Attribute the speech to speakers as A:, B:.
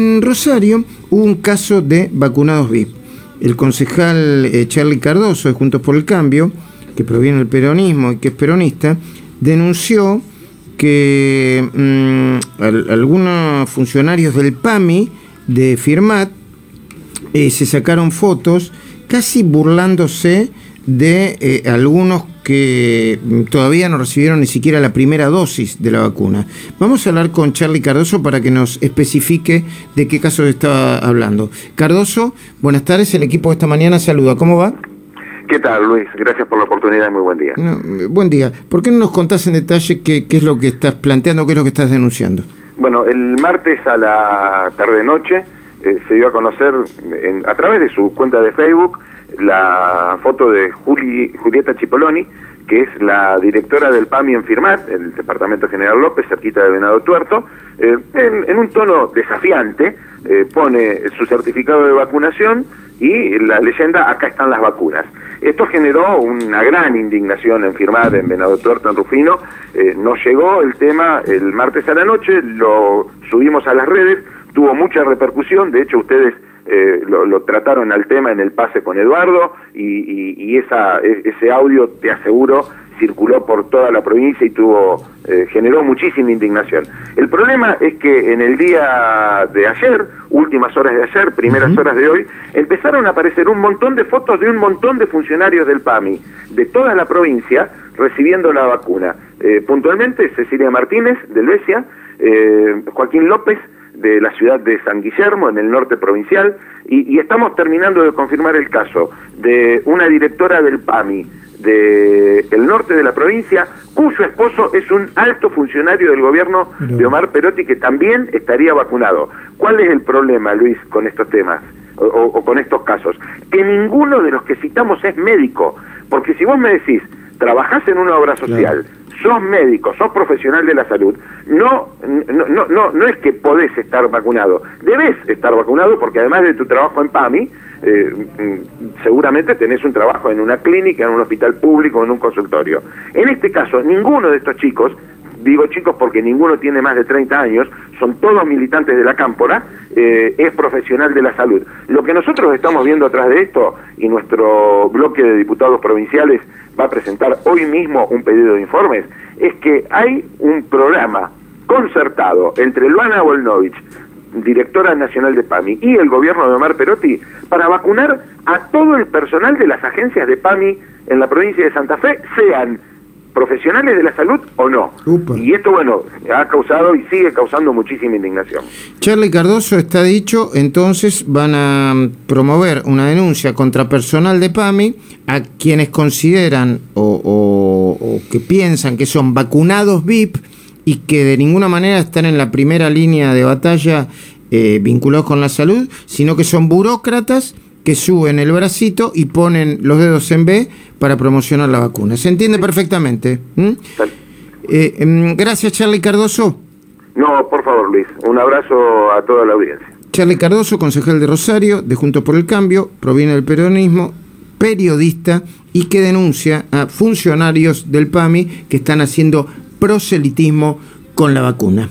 A: En Rosario hubo un caso de vacunados VIP. El concejal eh, Charlie Cardoso de Juntos por el Cambio, que proviene del peronismo y que es peronista, denunció que mm, algunos funcionarios del PAMI de Firmat eh, se sacaron fotos casi burlándose de eh, algunos que todavía no recibieron ni siquiera la primera dosis de la vacuna. Vamos a hablar con Charlie Cardoso para que nos especifique de qué caso está hablando. Cardoso, buenas tardes, el equipo de esta mañana saluda, ¿cómo va?
B: ¿Qué tal, Luis? Gracias por la oportunidad y muy buen día.
A: buen día. ¿Por qué no nos contás en detalle qué, qué es lo que estás planteando, qué es lo que estás denunciando?
B: Bueno, el martes a la tarde-noche eh, se dio a conocer a través de su cuenta de Facebook la foto de Juli, Julieta Chipoloni, que es la directora del PAMI en Firmat, el Departamento General López, cerquita de Venado Tuerto, eh, en, un tono desafiante, eh, pone su certificado de vacunación y la leyenda, acá están las vacunas. Esto generó una gran indignación en Firmat, en Venado Tuerto, en Rufino. Eh, nos llegó el tema el martes a la noche, lo subimos a las redes, tuvo mucha repercusión, de hecho ustedes eh, lo, trataron al tema en el pase con Eduardo y, esa, e, ese audio, te aseguro, circuló por toda la provincia y tuvo eh, generó muchísima indignación. El problema es que en el día de ayer, últimas horas de ayer, primeras horas de hoy, empezaron a aparecer un montón de fotos de un montón de funcionarios del PAMI, de toda la provincia, recibiendo la vacuna. Eh, puntualmente, Cecilia Martínez, de Luesia, Joaquín López, de la ciudad de San Guillermo, en el norte provincial, y, estamos terminando de confirmar el caso de una directora del PAMI del el norte de la provincia, cuyo esposo es un alto funcionario del gobierno de Omar Perotti que también estaría vacunado. ¿Cuál es el problema, Luis, con estos temas? O, con estos casos, que ninguno de los que citamos es médico, porque si vos me decís, trabajás en una obra social, sos médico, sos profesional de la salud, no, no, no, no, es que podés estar vacunado, debes estar vacunado porque además de tu trabajo en PAMI, eh, mm, seguramente tenés un trabajo en una clínica, en un hospital público, en un consultorio. En este caso, ninguno de estos chicos, digo chicos porque ninguno tiene más de 30 años, son todos militantes de la cámpora, eh, es profesional de la salud. Lo que nosotros estamos viendo atrás de esto, y nuestro bloque de diputados provinciales va a presentar hoy mismo un pedido de informes, es que hay un programa concertado entre Luana Volnovich, directora nacional de PAMI, y el gobierno de Omar Perotti para vacunar a todo el personal de las agencias de PAMI en la provincia de Santa Fe, sean profesionales de la salud o no. Y esto, bueno, ha causado y sigue causando muchísima indignación.
A: Charlie Cardoso está dicho, entonces van a promover una denuncia contra personal de PAMI a quienes consideran o, que piensan que son vacunados VIP y que de ninguna manera están en la primera línea de batalla eh, vinculados con la salud, sino que son burócratas que suben el bracito y ponen los dedos en B para promocionar la vacuna. ¿Se entiende perfectamente? Eh, em, gracias, Charlie Cardoso.
B: No, por favor, Luis. Un abrazo a toda la audiencia.
A: Charlie Cardoso, concejal de Rosario, de Juntos por el Cambio, proviene del peronismo, periodista y que denuncia a funcionarios del PAMI que están haciendo proselitismo con la vacuna.